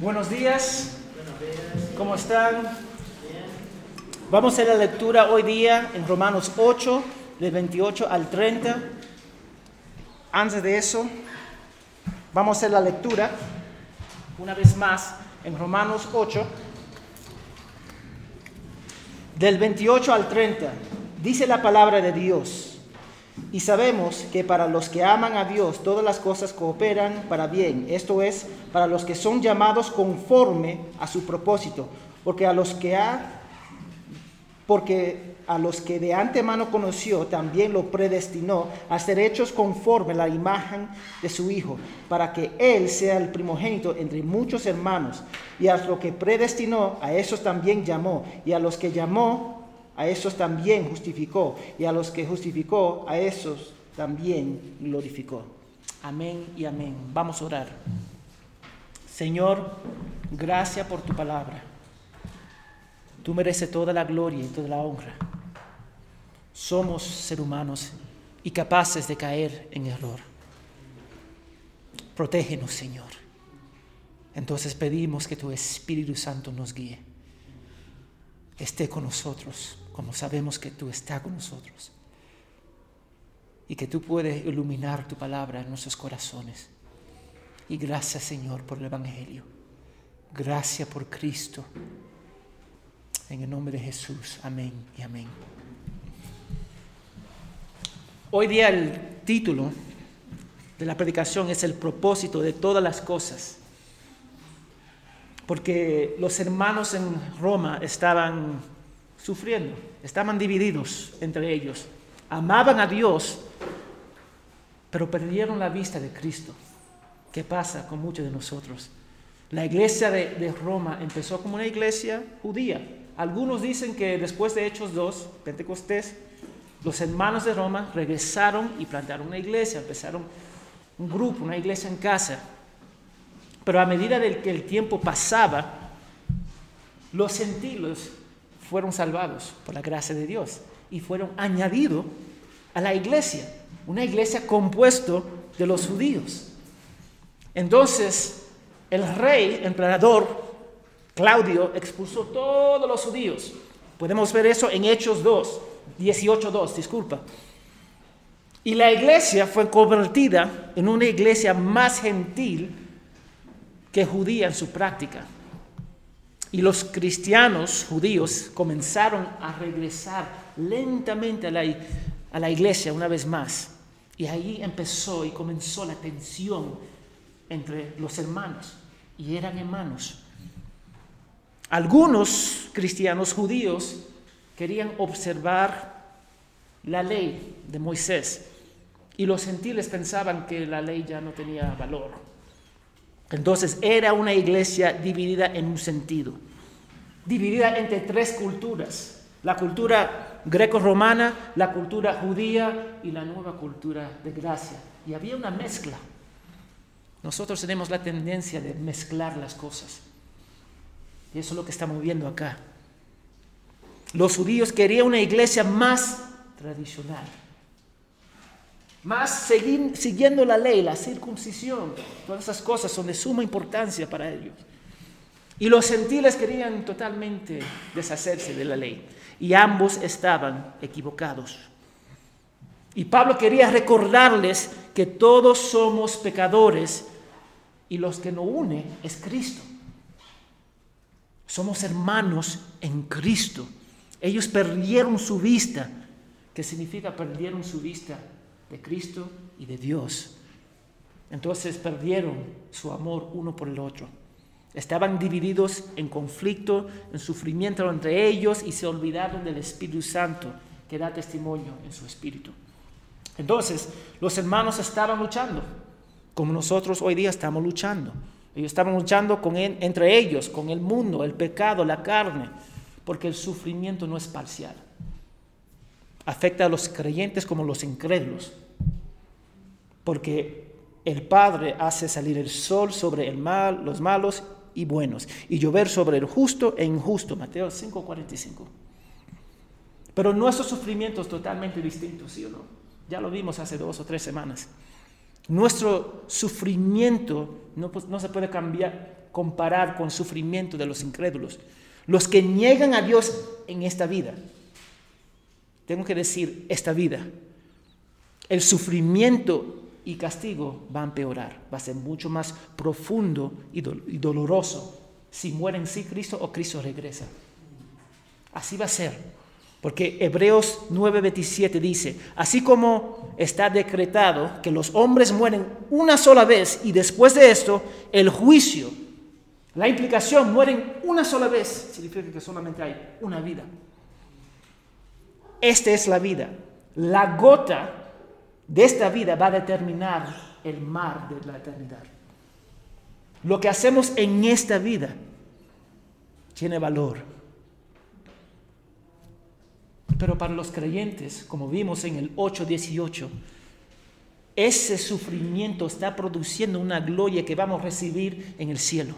Buenos días. ¿Cómo están? Vamos a la lectura hoy día en Romanos 8, del 28 al 30. Antes de eso, vamos a la lectura una vez más en Romanos 8, del 28 al 30. Dice la palabra de Dios. Y sabemos que para los que aman a Dios todas las cosas cooperan para bien, esto es, para los que son llamados conforme a su propósito, porque a los que ha porque a los que de antemano conoció también lo predestinó a ser hechos conforme a la imagen de su Hijo, para que Él sea el primogénito entre muchos hermanos. Y a los que predestinó, a esos también llamó. Y a los que llamó, a esos también justificó, y a los que justificó, a esos también glorificó. Amén y amén. Vamos a orar. Señor, gracias por tu palabra. Tú mereces toda la gloria y toda la honra. Somos seres humanos y capaces de caer en error. Protégenos, Señor. Entonces pedimos que tu Espíritu Santo nos guíe. Esté con nosotros como sabemos que tú estás con nosotros y que tú puedes iluminar tu palabra en nuestros corazones. Y gracias Señor por el Evangelio. Gracias por Cristo. En el nombre de Jesús. Amén y amén. Hoy día el título de la predicación es el propósito de todas las cosas. Porque los hermanos en Roma estaban sufriendo, estaban divididos entre ellos. Amaban a Dios, pero perdieron la vista de Cristo. ¿Qué pasa con muchos de nosotros? La iglesia de, Roma empezó como una iglesia judía. Algunos dicen que después de Hechos 2, Pentecostés, los hermanos de Roma regresaron y plantaron una iglesia, empezaron un grupo, una iglesia en casa. Pero a medida del que el tiempo pasaba, los gentiles fueron salvados por la gracia de Dios y fueron añadidos a la iglesia, una iglesia compuesto de los judíos. Entonces, el rey, emperador Claudio, expulsó todos los judíos. Podemos ver eso en Hechos 2, 18.2, disculpa. Y la iglesia fue convertida en una iglesia más gentil que judía en su práctica. Y los cristianos judíos comenzaron a regresar lentamente a la, a la iglesia una vez más. Y ahí empezó y comenzó la tensión entre los hermanos. Y eran hermanos. Algunos cristianos judíos querían observar la ley de Moisés y los gentiles pensaban que la ley ya no tenía valor. Entonces era una iglesia dividida en un sentido, dividida entre tres culturas, la cultura greco-romana, la cultura judía y la nueva cultura de gracia. Y había una mezcla. Nosotros tenemos la tendencia de mezclar las cosas. Y eso es lo que estamos viendo acá. Los judíos querían una iglesia más tradicional, más siguiendo la ley, la circuncisión, todas esas cosas son de suma importancia para ellos. Y los gentiles querían totalmente deshacerse de la ley. Y ambos estaban equivocados. Y Pablo quería recordarles que todos somos pecadores y los que nos une es Cristo. Somos hermanos en Cristo. Ellos perdieron su vista. ¿Qué significa perdieron su vista? De Cristo y de Dios. Entonces perdieron su amor uno por el otro. Estaban divididos en conflicto, en sufrimiento entre ellos y se olvidaron del Espíritu Santo que da testimonio en su espíritu. Entonces, los hermanos estaban luchando, como nosotros hoy día estamos luchando. Ellos estaban luchando con entre ellos, con el mundo, el pecado, la carne, porque el sufrimiento no es parcial afecta a los creyentes como los incrédulos, porque el Padre hace salir el sol sobre el mal, los malos y buenos, y llover sobre el justo e injusto. Mateo 5:45. Pero nuestro sufrimiento es totalmente distinto, ¿sí o no? Ya lo vimos hace dos o tres semanas. Nuestro sufrimiento no, pues, se puede cambiar, comparar con el sufrimiento de los incrédulos. Los que niegan a Dios en esta vida, tengo que decir esta vida, el sufrimiento y castigo va a empeorar, va a ser mucho más profundo y, doloroso si muere en sí Cristo o Cristo regresa. Así va a ser. Porque Hebreos 9:27 dice, así como está decretado que los hombres mueren una sola vez y después de esto el juicio, la implicación, mueren una sola vez, significa que solamente hay una vida. Esta es la vida. La gota de esta vida va a determinar el mar de la eternidad. Lo que hacemos en esta vida tiene valor. Pero para los creyentes, como vimos en el 8.18, ese sufrimiento está produciendo una gloria que vamos a recibir en el cielo.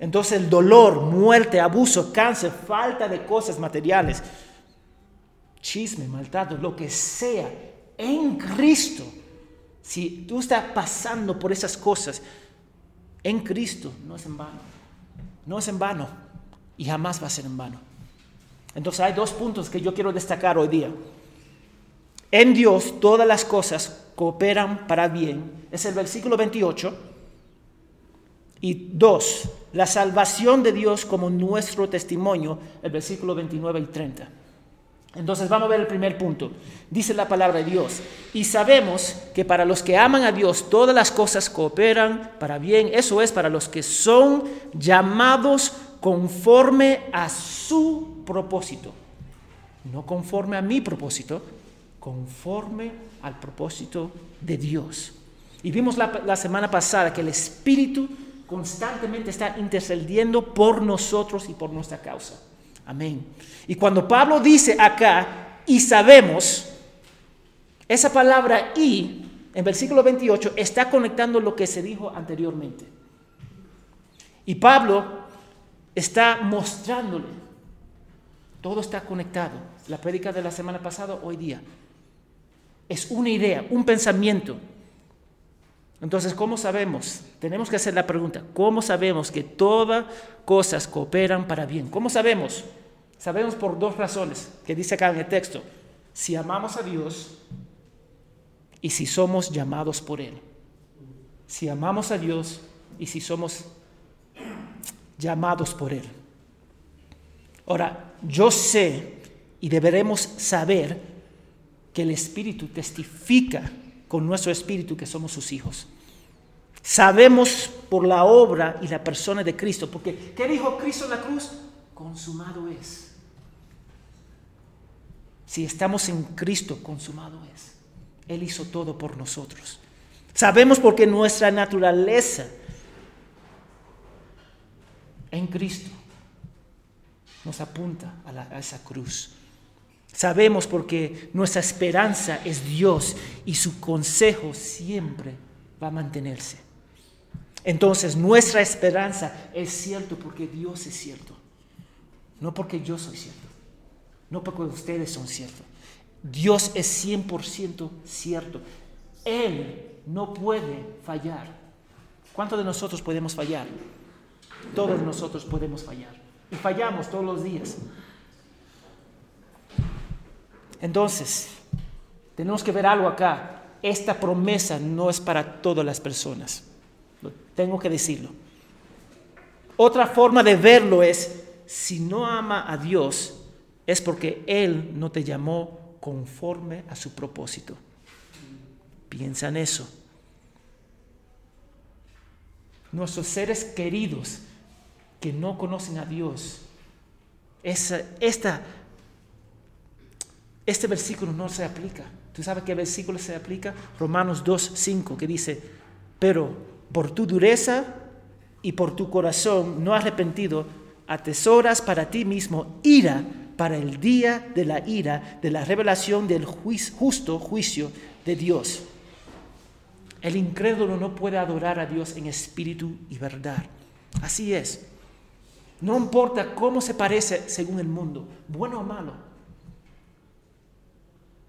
Entonces el dolor, muerte, abuso, cáncer, falta de cosas materiales, chisme, maltrato, lo que sea, en Cristo, si tú estás pasando por esas cosas, en Cristo no es en vano. No es en vano y jamás va a ser en vano. Entonces hay dos puntos que yo quiero destacar hoy día. En Dios todas las cosas cooperan para bien. Es el versículo 28. Y dos, la salvación de Dios como nuestro testimonio, el versículo 29 y 30. Entonces vamos a ver el primer punto. Dice la palabra de Dios. Y sabemos que para los que aman a Dios todas las cosas cooperan para bien. Eso es para los que son llamados conforme a su propósito. No conforme a mi propósito, conforme al propósito de Dios. Y vimos la, semana pasada que el Espíritu constantemente está intercediendo por nosotros y por nuestra causa. Amén. Y cuando Pablo dice acá, y sabemos, esa palabra y, en versículo 28, está conectando lo que se dijo anteriormente. Y Pablo está mostrándole. Todo está conectado. La prédica de la semana pasada, hoy día. Es una idea, un pensamiento. Entonces, ¿cómo sabemos? Tenemos que hacer la pregunta, ¿cómo sabemos que todas cosas cooperan para bien? ¿Cómo sabemos? Sabemos por dos razones que dice acá en el texto. Si amamos a Dios y si somos llamados por Él. Si amamos a Dios y si somos llamados por Él. Ahora, yo sé y deberemos saber que el Espíritu testifica con nuestro Espíritu que somos sus hijos. Sabemos por la obra y la persona de Cristo, porque ¿qué dijo Cristo en la cruz? Consumado es. Si estamos en Cristo, consumado es. Él hizo todo por nosotros. Sabemos porque nuestra naturaleza en Cristo nos apunta a, esa cruz. Sabemos porque nuestra esperanza es Dios y su consejo siempre va a mantenerse. Entonces nuestra esperanza es cierto porque Dios es cierto, no porque yo soy cierto, no porque ustedes son ciertos. Dios es 100% cierto. Él no puede fallar. ¿Cuántos de nosotros podemos fallar? Todos nosotros podemos fallar. Y fallamos todos los días. Entonces, tenemos que ver algo acá. Esta promesa no es para todas las personas. Tengo que decirlo. Otra forma de verlo es, si no ama a Dios, es porque Él no te llamó conforme a su propósito. Piensa en eso. Nuestros seres queridos que no conocen a Dios. Esta, este versículo no se aplica. ¿Tú sabes qué versículo se aplica? Romanos 2, 5, que dice, pero por tu dureza y por tu corazón no arrepentido, atesoras para ti mismo ira para el día de la ira, de la revelación del justo juicio de Dios. El incrédulo no puede adorar a Dios en espíritu y verdad. Así es. No importa cómo se parece según el mundo, bueno o malo.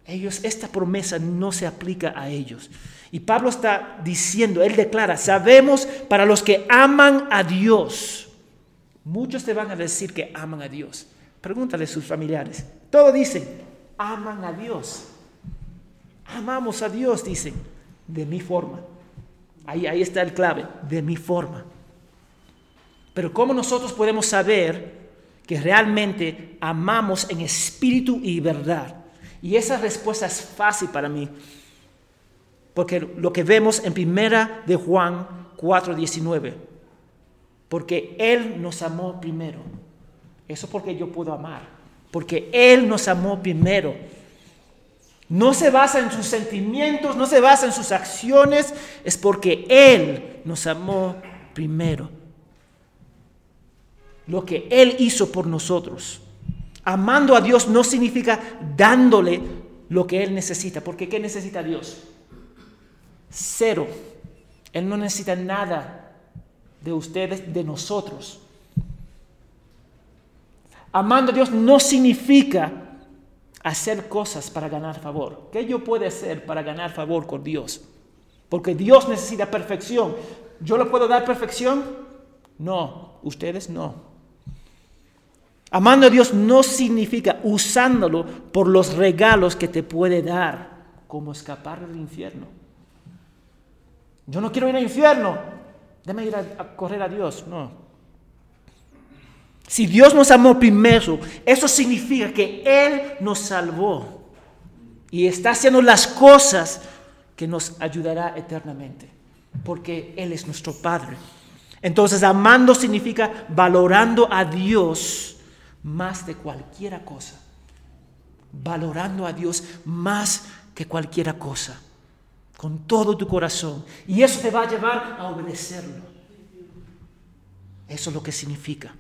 Ellos, esta promesa no se aplica a ellos. Y Pablo está diciendo, él declara, sabemos para los que aman a Dios. Muchos te van a decir que aman a Dios. Pregúntale a sus familiares. Todos dicen, aman a Dios. Amamos a Dios, dicen, de mi forma. Ahí, ahí está el clave, de mi forma. Pero ¿cómo nosotros podemos saber que realmente amamos en espíritu y verdad? Y esa respuesta es fácil para mí, porque lo que vemos en primera de Juan 4:19, porque Él nos amó primero. Eso porque yo puedo amar, porque Él nos amó primero. No se basa en sus sentimientos, no se basa en sus acciones, es porque Él nos amó primero. Lo que Él hizo por nosotros. Amando a Dios no significa dándole lo que Él necesita, porque ¿qué necesita Dios? Cero. Él no necesita nada de ustedes, de nosotros. Amando a Dios no significa hacer cosas para ganar favor. ¿Qué yo puedo hacer para ganar favor con Dios? Porque Dios necesita perfección. ¿Yo le puedo dar perfección? No, ustedes no. Amando a Dios no significa usándolo por los regalos que te puede dar, como escapar del infierno. Yo no quiero ir al infierno, déme ir a, correr a Dios. No. Si Dios nos amó primero, eso significa que Él nos salvó y está haciendo las cosas que nos ayudará eternamente, porque Él es nuestro Padre. Entonces, amando significa valorando a Dios más de cualquiera cosa, valorando a Dios más que cualquiera cosa, con todo tu corazón. Y eso te va a llevar a obedecerlo. Eso es lo que significa.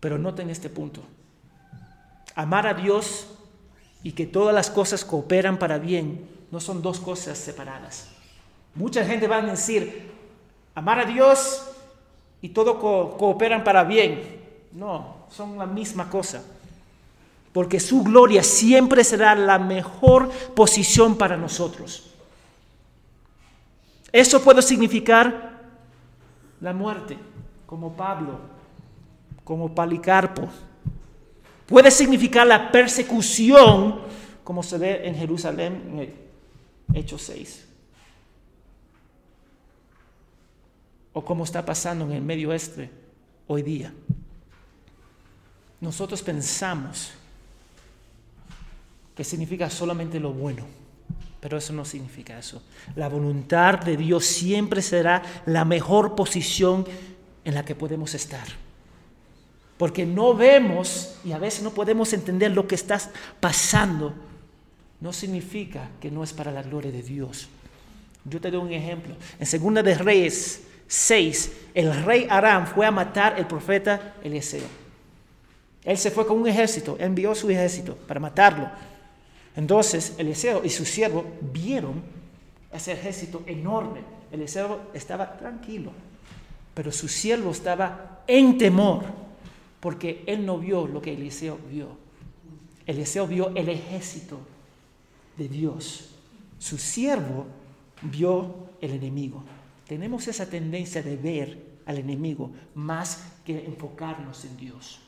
Pero noten este punto. Amar a Dios y que todas las cosas cooperan para bien no son dos cosas separadas. Mucha gente va a decir, amar a Dios y todo cooperan para bien. No, son la misma cosa. Porque su gloria siempre será la mejor posición para nosotros. Eso puede significar la muerte, como Pablo, como Palicarpo. Puede significar la persecución, como se ve en Jerusalén en Hechos 6. O como está pasando en el Medio Oeste hoy día nosotros pensamos que significa solamente lo bueno, pero eso no significa eso. La voluntad de Dios siempre será la mejor posición en la que podemos estar. Porque no vemos y a veces no podemos entender lo que está pasando. No significa que no es para la gloria de Dios. Yo te doy un ejemplo. En Segunda de Reyes 6, el rey Aram fue a matar el profeta Eliseo. Él se fue con un ejército, envió su ejército para matarlo. Entonces Eliseo y su siervo vieron ese ejército enorme. Eliseo estaba tranquilo, pero su siervo estaba en temor porque él no vio lo que Eliseo vio. Eliseo vio el ejército de Dios. Su siervo vio el enemigo. Tenemos esa tendencia de ver al enemigo más que enfocarnos en Dios.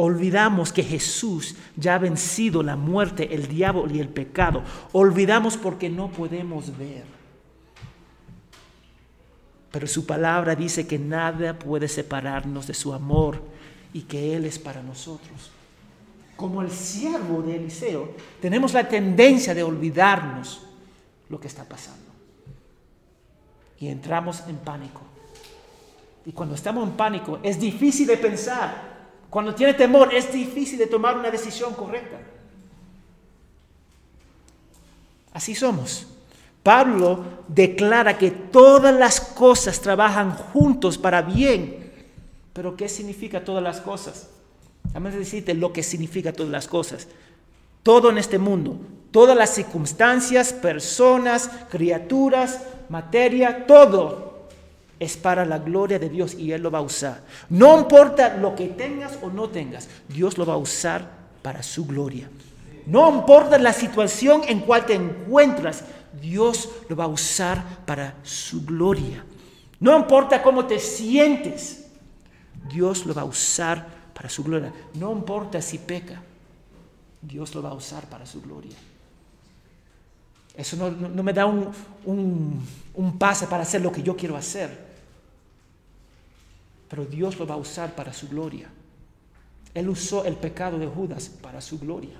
Olvidamos que Jesús ya ha vencido la muerte, el diablo y el pecado. Olvidamos porque no podemos ver. Pero su palabra dice que nada puede separarnos de su amor y que Él es para nosotros. Como el siervo de Eliseo, tenemos la tendencia de olvidarnos lo que está pasando. Y entramos en pánico. Y cuando estamos en pánico es difícil de pensar cuando tiene temor es difícil de tomar una decisión correcta. Así somos. Pablo declara que todas las cosas trabajan juntos para bien. Pero ¿qué significa todas las cosas? Vamos a decirte lo que significa todas las cosas. Todo en este mundo, todas las circunstancias, personas, criaturas, materia, todo es para la gloria de Dios y Él lo va a usar. No importa lo que tengas o no tengas, Dios lo va a usar para su gloria. No importa la situación en cual te encuentras, Dios lo va a usar para su gloria. No importa cómo te sientes, Dios lo va a usar para su gloria. No importa si peca, Dios lo va a usar para su gloria. Eso no, me da un, un pase para hacer lo que yo quiero hacer. Pero Dios lo va a usar para su gloria. Él usó el pecado de Judas para su gloria.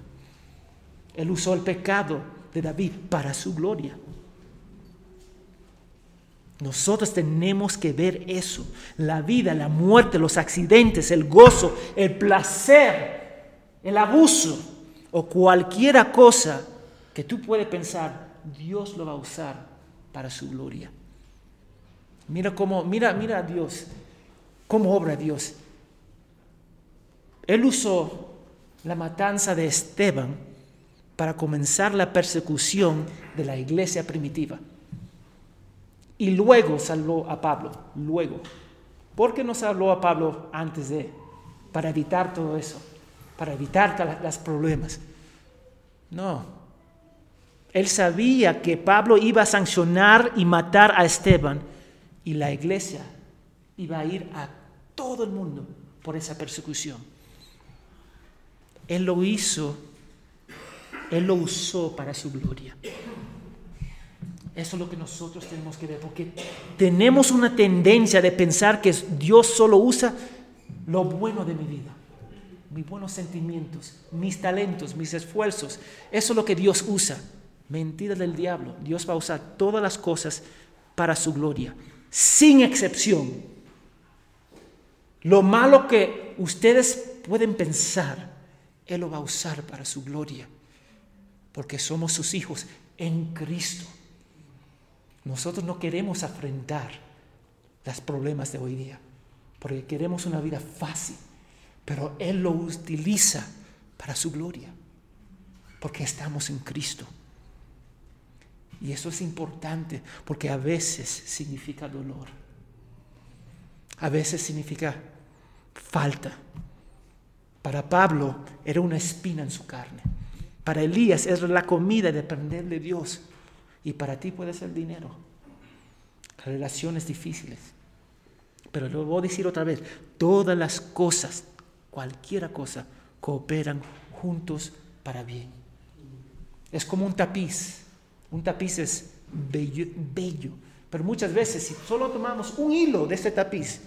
Él usó el pecado de David para su gloria. Nosotros tenemos que ver eso. La vida, la muerte, los accidentes, el gozo, el placer, el abuso o cualquiera cosa que tú puedes pensar, Dios lo va a usar para su gloria. Mira cómo, mira, mira a Dios, cómo obra Dios. Él usó la matanza de Esteban para comenzar la persecución de la iglesia primitiva. Y luego salvó a Pablo, luego. ¿Por qué no salvó a Pablo antes de? Para evitar todo eso, para evitar los problemas. No. Él sabía que Pablo iba a sancionar y matar a Esteban y la iglesia iba a ir a todo el mundo por esa persecución. Él lo hizo, Él lo usó para su gloria. Eso es lo que nosotros tenemos que ver, porque tenemos una tendencia de pensar que Dios solo usa lo bueno de mi vida, mis buenos sentimientos, mis talentos, mis esfuerzos. Eso es lo que Dios usa. Mentira del diablo. Dios va a usar todas las cosas para su gloria, sin excepción. Lo malo que ustedes pueden pensar, Él lo va a usar para su gloria, porque somos sus hijos en Cristo. Nosotros no queremos afrontar los problemas de hoy día, porque queremos una vida fácil, pero Él lo utiliza para su gloria, porque estamos en Cristo. Y eso es importante, porque a veces significa dolor, a veces significa falta. Para Pablo era una espina en su carne. Para Elías era la comida de depender de Dios. Y para ti puede ser dinero. Relaciones difíciles. Pero lo voy a decir otra vez. Todas las cosas, cualquiera cosa, cooperan juntos para bien. Es como un tapiz. Un tapiz es bello, bello. Pero muchas veces si solo tomamos un hilo de ese tapiz,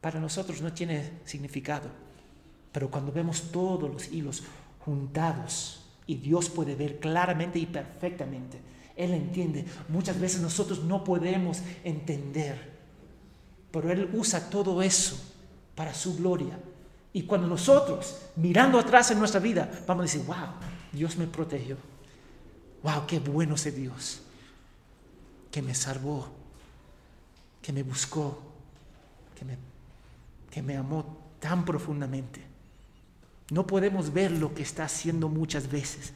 para nosotros no tiene significado. Pero cuando vemos todos los hilos juntados, y Dios puede ver claramente y perfectamente. Él entiende. Muchas veces nosotros no podemos entender, pero Él usa todo eso para su gloria. Y cuando nosotros, mirando atrás en nuestra vida, vamos a decir, wow, Dios me protegió. Wow, qué bueno ese Dios que me salvó, que me buscó, que me, que me amó tan profundamente. No podemos ver lo que está haciendo muchas veces,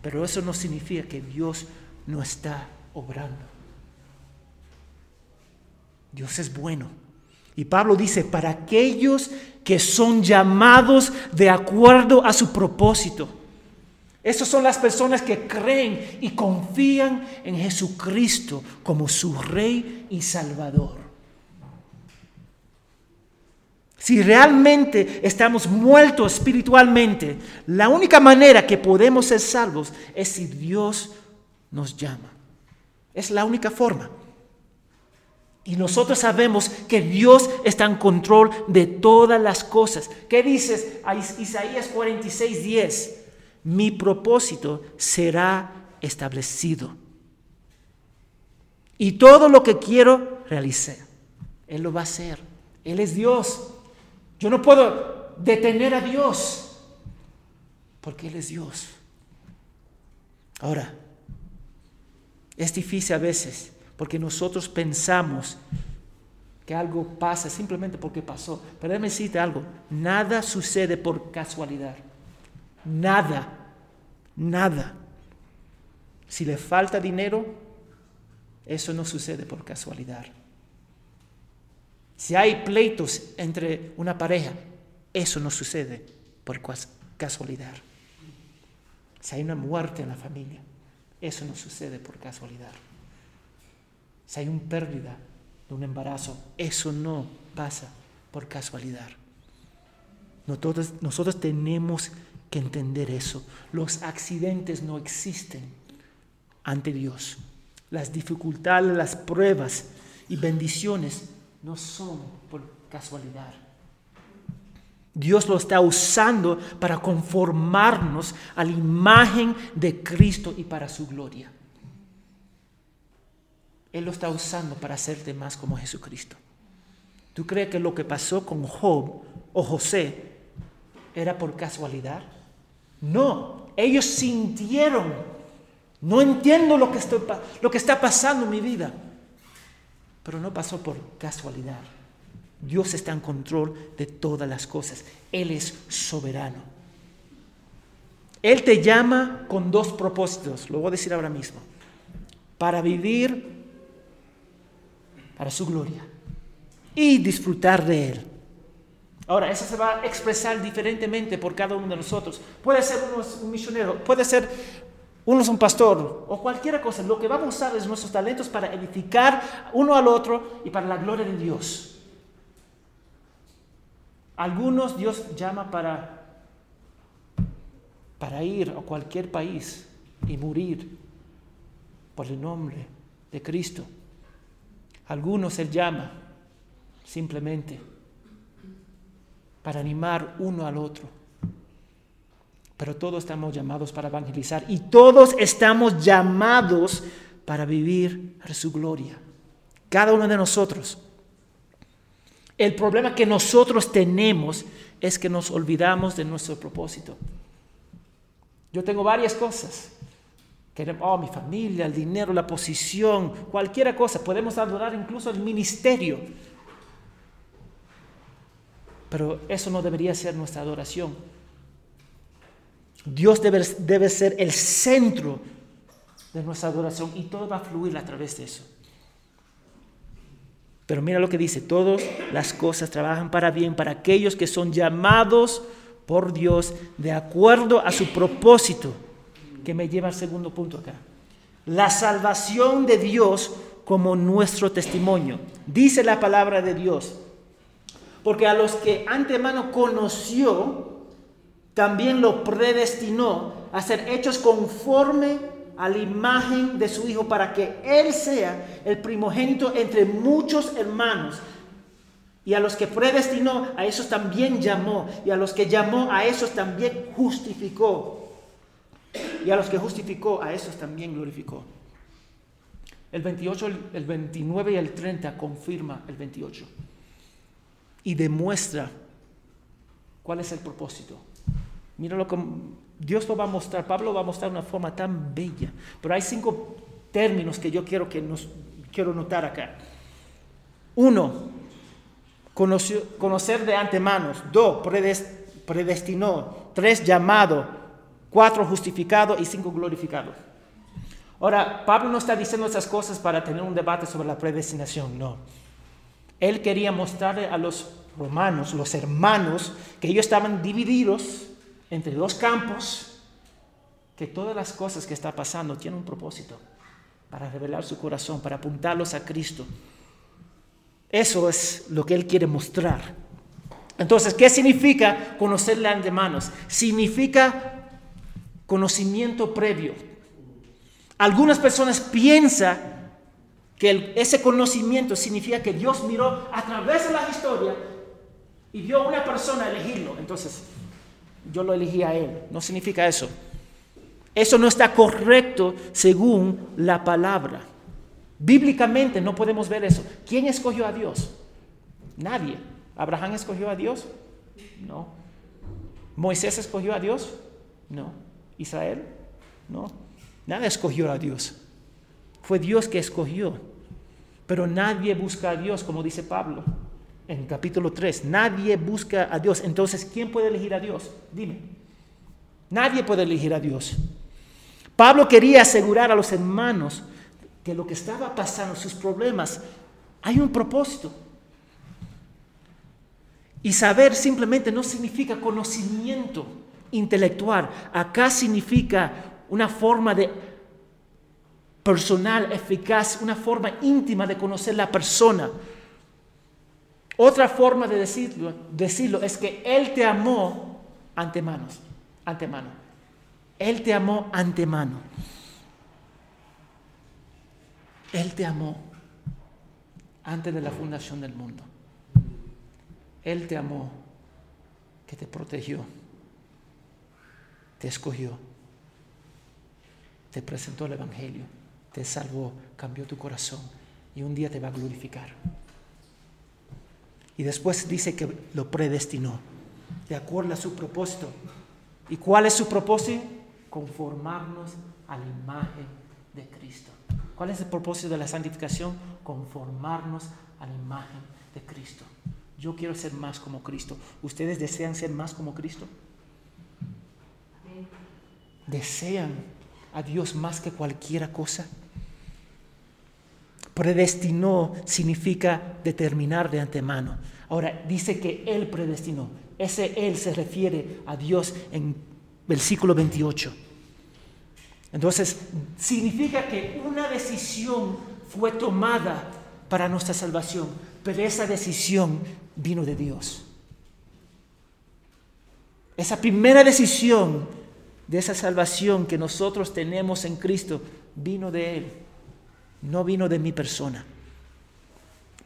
pero eso no significa que Dios no está obrando. Dios es bueno. Y Pablo dice, para aquellos que son llamados de acuerdo a su propósito. Esas son las personas que creen y confían en Jesucristo como su Rey y Salvador. Si realmente estamos muertos espiritualmente, la única manera que podemos ser salvos es si Dios nos llama. Es la única forma. Y nosotros sabemos que Dios está en control de todas las cosas. ¿Qué dices a Isaías 46, 10? Mi propósito será establecido. Y todo lo que quiero realizar, Él lo va a hacer. Él es Dios. Yo no puedo detener a Dios, porque Él es Dios. Ahora, es difícil a veces, porque nosotros pensamos que algo pasa simplemente porque pasó. Pero déjame decirte algo, nada sucede por casualidad. Nada, nada. Si le falta dinero, eso no sucede por casualidad. Si hay pleitos entre una pareja, eso no sucede por casualidad. Si hay una muerte en la familia, eso no sucede por casualidad. Si hay una pérdida de un embarazo, eso no pasa por casualidad. Nosotros, tenemos que entender eso. Los accidentes no existen ante Dios. Las dificultades, las pruebas y bendiciones no son por casualidad. Dios lo está usando para conformarnos a la imagen de Cristo y para su gloria. Él lo está usando para hacerte más como Jesucristo. ¿Tú crees que lo que pasó con Job o José era por casualidad? No, ellos sintieron, no entiendo lo que, está pasando en mi vida, pero no pasó por casualidad. Dios está en control de todas las cosas. Él es soberano. Él te llama con dos propósitos, lo voy a decir ahora mismo. Para vivir para su gloria y disfrutar de Él. Ahora, eso se va a expresar diferentemente por cada uno de nosotros. Puede ser uno un misionero, puede ser uno un pastor o cualquier cosa. Lo que vamos a usar es nuestros talentos para edificar uno al otro y para la gloria de Dios. Algunos Dios llama para, para ir a cualquier país y morir por el nombre de Cristo. Algunos Él llama simplemente para animar uno al otro. Pero todos estamos llamados para evangelizar y todos estamos llamados para vivir su gloria. Cada uno de nosotros. El problema que nosotros tenemos es que nos olvidamos de nuestro propósito. Yo tengo varias cosas. oh, mi familia, el dinero, la posición, cualquier cosa. Podemos adorar incluso el ministerio. Pero eso no debería ser nuestra adoración. Dios debe, debe ser el centro de nuestra adoración y todo va a fluir a través de eso. Pero mira lo que dice, todas las cosas trabajan para bien para aquellos que son llamados por Dios de acuerdo a su propósito, que me lleva al segundo punto acá. La salvación de Dios como nuestro testimonio. Dice la palabra de Dios. Porque a los que antemano conoció, también lo predestinó a ser hechos conforme a la imagen de su Hijo para que Él sea el primogénito entre muchos hermanos. Y a los que predestinó, a esos también llamó. Y a los que llamó, a esos también justificó. Y a los que justificó, a esos también glorificó. El 28, el 29 y el 30 confirma el 28. Y demuestra cuál es el propósito. Mira lo que Dios lo va a mostrar, Pablo va a mostrar de una forma tan bella. Pero hay cinco términos que yo quiero, que nos, quiero notar acá. Uno, conocer de antemano. Dos, predestinó. Tres, llamado. Cuatro, justificado. Y cinco, glorificado. Ahora, Pablo no está diciendo esas cosas para tener un debate sobre la predestinación, no. Él quería mostrarle a los romanos, los hermanos, que ellos estaban divididos entre dos campos, que todas las cosas que está pasando tienen un propósito para revelar su corazón, para apuntarlos a Cristo. Eso es lo que Él quiere mostrar. Entonces, ¿qué significa conocerle antemanos? Significa conocimiento previo. Algunas personas piensan que ese conocimiento significa que Dios miró a través de la historia y vio a una persona elegirlo. Entonces, yo lo elegí a él. No significa eso. Eso no está correcto según la palabra. Bíblicamente no podemos ver eso. ¿Quién escogió a Dios? Nadie. ¿Abraham escogió a Dios? No. ¿Moisés escogió a Dios? No. ¿Israel? No. Nadie escogió a Dios. Fue Dios que escogió. Pero nadie busca a Dios, como dice Pablo en capítulo 3, nadie busca a Dios. Entonces, ¿quién puede elegir a Dios? Dime. Nadie puede elegir a Dios. Pablo quería asegurar a los hermanos que lo que estaba pasando, sus problemas, hay un propósito. Y saber simplemente no significa conocimiento. intelectual. Acá significa una forma de personal, eficaz, una forma íntima de conocer la persona. Otra forma de decirlo, decirlo es que Él te amó antemano, antemano. Él te amó antemano. Él te amó antes de la fundación del mundo. Él te amó, que te protegió, te escogió, te presentó el Evangelio, te salvó, cambió tu corazón y un día te va a glorificar. Y después dice que lo predestinó, de acuerdo a su propósito. ¿Y cuál es su propósito? Conformarnos a la imagen de Cristo. ¿Cuál es el propósito de la santificación? Conformarnos a la imagen de Cristo. Yo quiero ser más como Cristo. ¿Ustedes desean ser más como Cristo? ¿Desean a Dios más que cualquier cosa? Predestinó significa determinar de antemano. Ahora, dice que Él predestinó. Ese Él se refiere a Dios en versículo 28. Entonces, significa que una decisión fue tomada para nuestra salvación, pero esa decisión vino de Dios. Esa primera decisión de esa salvación que nosotros tenemos en Cristo vino de Él, no vino de mi persona.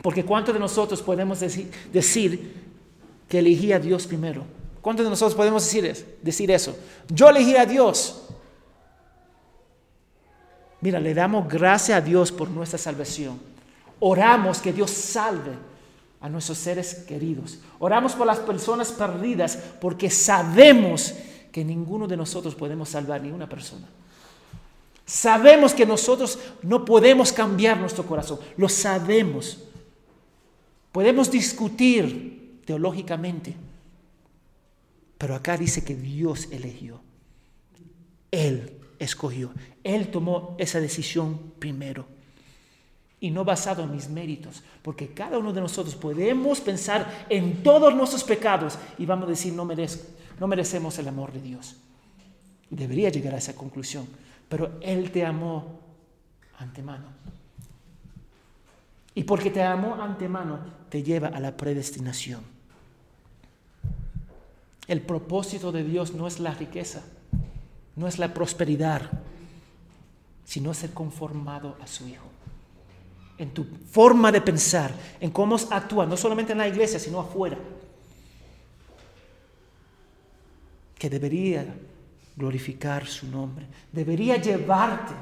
Porque ¿cuántos de nosotros podemos decir, decir que elegí a Dios primero? ¿Cuántos de nosotros podemos decir, decir eso? Yo elegí a Dios. Mira, le damos gracias a Dios por nuestra salvación. Oramos que Dios salve a nuestros seres queridos. Oramos por las personas perdidas porque sabemos que ninguno de nosotros podemos salvar ni una persona. Sabemos que nosotros no podemos cambiar nuestro corazón. Lo sabemos. Podemos discutir teológicamente. Pero acá dice que Dios eligió. Él escogió. Él tomó esa decisión primero. Y no basado en mis méritos, porque cada uno de nosotros podemos pensar en todos nuestros pecados y vamos a decir, no, no merecemos el amor de Dios. Debería llegar a esa conclusión, pero Él te amó antemano. Y porque te amó antemano, te lleva a la predestinación. El propósito de Dios no es la riqueza, no es la prosperidad, sino ser conformado a su Hijo. En tu forma de pensar, en cómo actúas, no solamente en la iglesia, sino afuera. Que debería glorificar su nombre, debería llevarte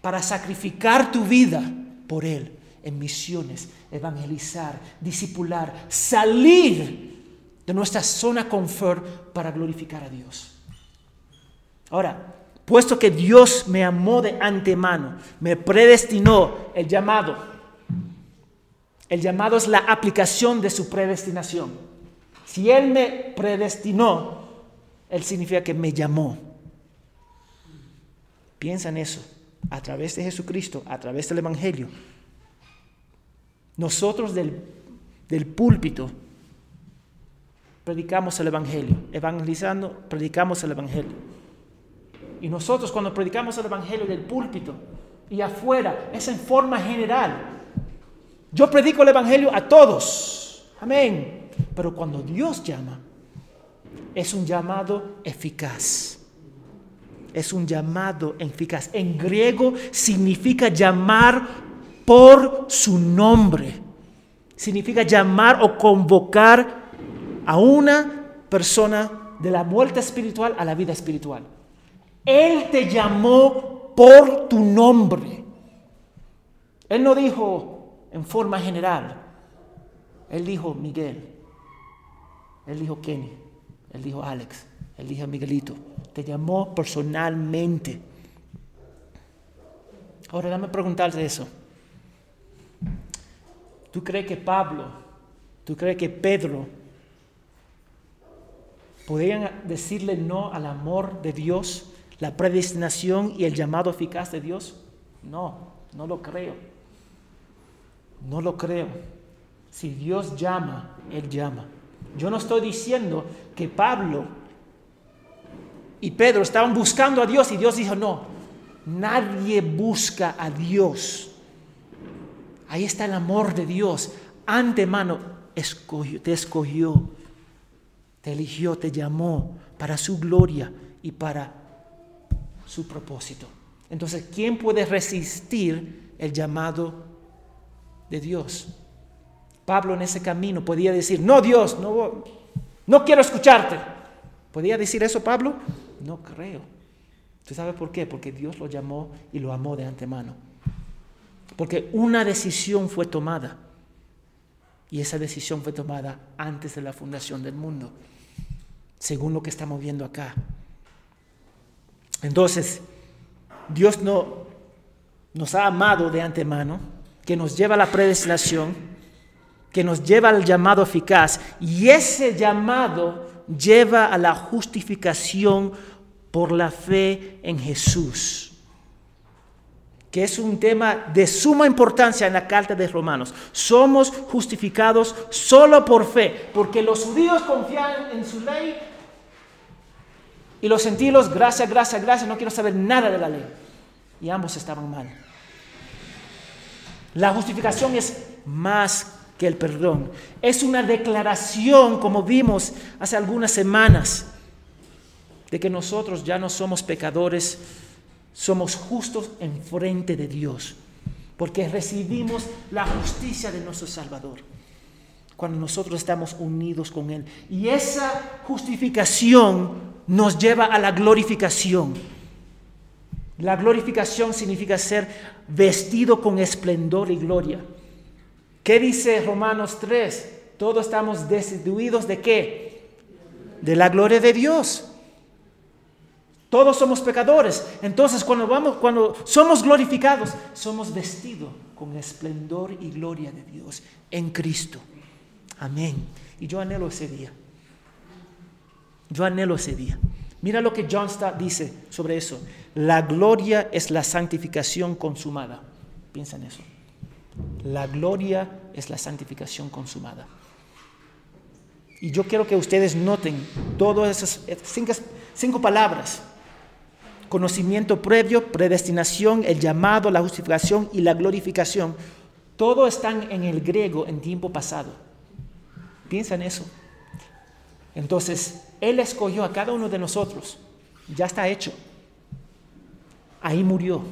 para sacrificar tu vida por Él en misiones, evangelizar, discipular, salir de nuestra zona confort para glorificar a Dios. Ahora, puesto que Dios me amó de antemano, me predestinó el llamado. El llamado es la aplicación de su predestinación. Si Él me predestinó, Él significa que me llamó. Piensa en eso, a través de Jesucristo, a través del Evangelio. Nosotros del, del púlpito predicamos el Evangelio, evangelizando, predicamos el Evangelio. Y nosotros cuando predicamos el Evangelio del púlpito y afuera, es en forma general. Yo predico el Evangelio a todos. Amén. Pero cuando Dios llama, es un llamado eficaz. Es un llamado eficaz. En griego significa llamar por su nombre. Significa llamar o convocar a una persona de la muerte espiritual a la vida espiritual. Él te llamó por tu nombre. Él no dijo en forma general. Él dijo Miguel. Él dijo Kenny. Él dijo Alex. Él dijo Miguelito. Te llamó personalmente. Ahora dame preguntarte eso. ¿Tú crees que Pablo, tú crees que Pedro podían decirle no al amor de Dios la predestinación y el llamado eficaz de Dios? No, no lo creo. No lo creo. Si Dios llama, Él llama. Yo no estoy diciendo que Pablo y Pedro estaban buscando a Dios y Dios dijo, no, nadie busca a Dios. Ahí está el amor de Dios. Antemano escogió, te escogió, te eligió, te llamó para su gloria y para su propósito. Entonces, ¿quién puede resistir el llamado de Dios? Pablo en ese camino podía decir, no Dios, no, no quiero escucharte. ¿Podía decir eso Pablo? No creo. ¿Tú sabes por qué? Porque Dios lo llamó y lo amó de antemano. Porque una decisión fue tomada. Y esa decisión fue tomada antes de la fundación del mundo, según lo que estamos viendo acá. Entonces, Dios no, nos ha amado de antemano, que nos lleva a la predestinación, que nos lleva al llamado eficaz, y ese llamado lleva a la justificación por la fe en Jesús que es un tema de suma importancia en la carta de Romanos. Somos justificados solo por fe, porque los judíos confían en su ley y los gentiles, gracias, gracias, gracias, no quiero saber nada de la ley. Y ambos estaban mal. La justificación es más que el perdón. Es una declaración, como vimos hace algunas semanas, de que nosotros ya no somos pecadores, somos justos en frente de Dios, porque recibimos la justicia de nuestro Salvador cuando nosotros estamos unidos con Él. Y esa justificación nos lleva a la glorificación. La glorificación significa ser vestido con esplendor y gloria. ¿Qué dice Romanos 3? Todos estamos destituidos de qué? De la gloria de Dios. Todos somos pecadores. Entonces, cuando, vamos, cuando somos glorificados, somos vestidos con esplendor y gloria de Dios en Cristo. Amén. Y yo anhelo ese día. Yo anhelo ese día. Mira lo que John Stott dice sobre eso. La gloria es la santificación consumada. Piensa en eso. La gloria es la santificación consumada. Y yo quiero que ustedes noten todas esas cinco, palabras conocimiento previo, predestinación, el llamado, la justificación y la glorificación, todo están en el griego en tiempo pasado. Piensa en eso. Entonces, Él escogió a cada uno de nosotros. Ya está hecho. Ahí murió.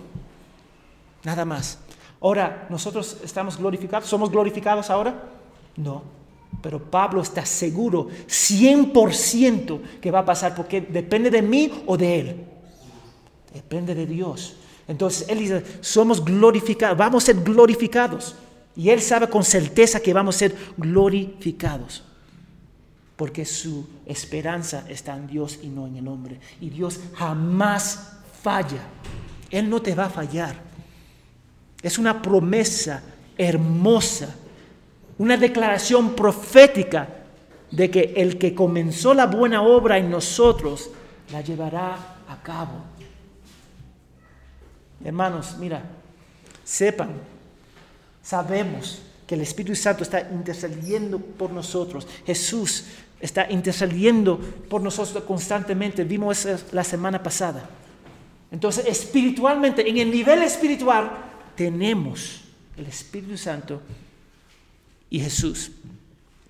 Nada más. Ahora, ¿nosotros estamos glorificados? ¿Somos glorificados ahora? No. Pero Pablo está seguro 100% que va a pasar porque depende de mí o de Él. Depende de Dios. Entonces Él dice, somos glorificados, vamos a ser glorificados. Y Él sabe con certeza que vamos a ser glorificados. Porque su esperanza está en Dios y no en el hombre. Y Dios jamás falla. Él no te va a fallar. Es una promesa hermosa, una declaración profética de que el que comenzó la buena obra en nosotros la llevará a cabo. Hermanos, mira, sepan, sabemos que el Espíritu Santo está intercediendo por nosotros. Jesús está intercediendo por nosotros constantemente. Vimos eso la semana pasada. Entonces, espiritualmente, en el nivel espiritual, tenemos el Espíritu Santo y Jesús.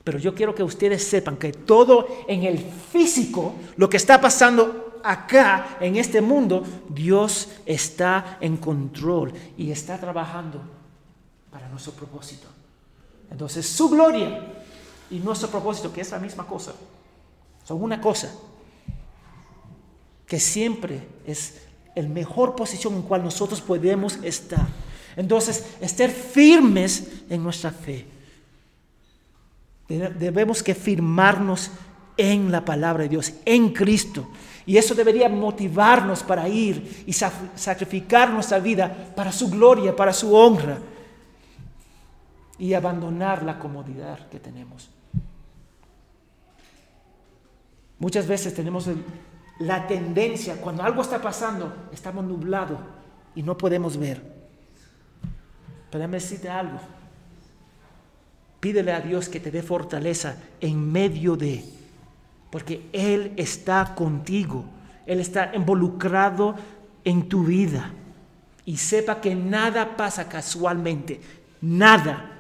Pero yo quiero que ustedes sepan que todo en el físico, lo que está pasando acá, en este mundo, Dios está en control y está trabajando para nuestro propósito. Entonces, su gloria y nuestro propósito, que es la misma cosa, son una cosa, que siempre es el mejor posición en cual nosotros podemos estar. Entonces, estar firmes en nuestra fe. Debemos que firmarnos en la palabra de Dios, en Cristo. Y eso debería motivarnos para ir y sacrificar nuestra vida para su gloria, para su honra. Y abandonar la comodidad que tenemos. Muchas veces tenemos la tendencia, cuando algo está pasando, estamos nublados y no podemos ver. Pero déjame decirte algo. Pídele a Dios que te dé fortaleza en medio de porque Él está contigo. Él está involucrado en tu vida. Y sepa que nada pasa casualmente, nada.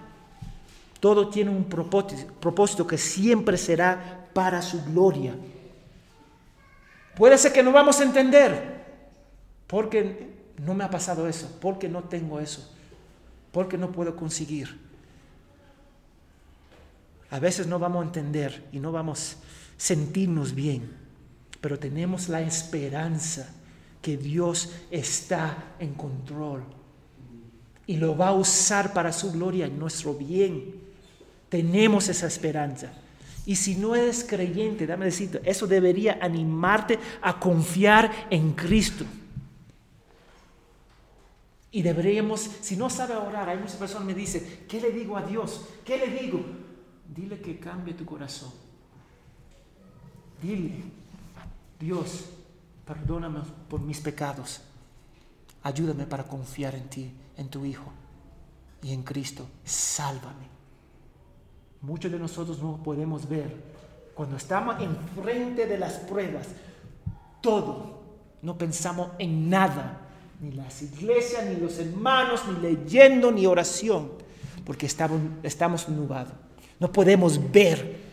Todo tiene un propósito, propósito que siempre será para su gloria. Puede ser que no vamos a entender, porque no me ha pasado eso, porque no tengo eso, porque no puedo conseguir. A veces no vamos a entender y no vamos a sentirnos bien, pero tenemos la esperanza que Dios está en control y lo va a usar para su gloria y nuestro bien. Tenemos esa esperanza. Y si no eres creyente, dame decirte, eso debería animarte a confiar en Cristo. Y deberíamos, si no sabe orar, hay muchas personas que me dicen, ¿qué le digo a Dios? ¿Qué le digo? Dile que cambie tu corazón. Dile, Dios, perdóname por mis pecados. Ayúdame para confiar en ti, en tu Hijo y en Cristo. Sálvame. Muchos de nosotros no podemos ver. Cuando estamos enfrente de las pruebas, todo, no pensamos en nada. Ni las iglesias, ni los hermanos, ni leyendo, ni oración. Porque estamos, estamos nubados. No podemos ver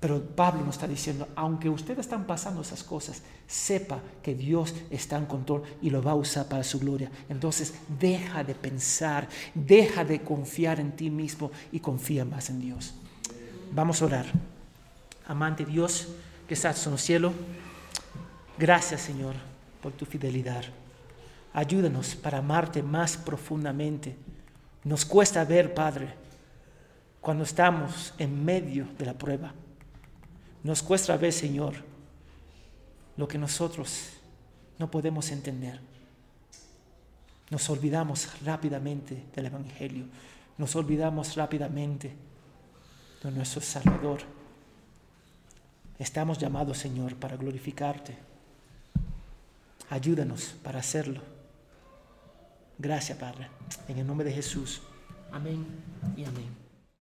Pero Pablo nos está diciendo, aunque ustedes están pasando esas cosas, sepa que Dios está en control y lo va a usar para su gloria. Entonces deja de pensar, deja de confiar en ti mismo y confía más en Dios. Vamos a orar. Amante Dios que estás en el cielo, gracias Señor por tu fidelidad. Ayúdanos para amarte más profundamente. Nos cuesta ver, Padre, cuando estamos en medio de la prueba. Nos cuesta ver, Señor, lo que nosotros no podemos entender. Nos olvidamos rápidamente del Evangelio. Nos olvidamos rápidamente de nuestro Salvador. Estamos llamados, Señor, para glorificarte. Ayúdanos para hacerlo. Gracias, Padre. En el nombre de Jesús. Amén y amén.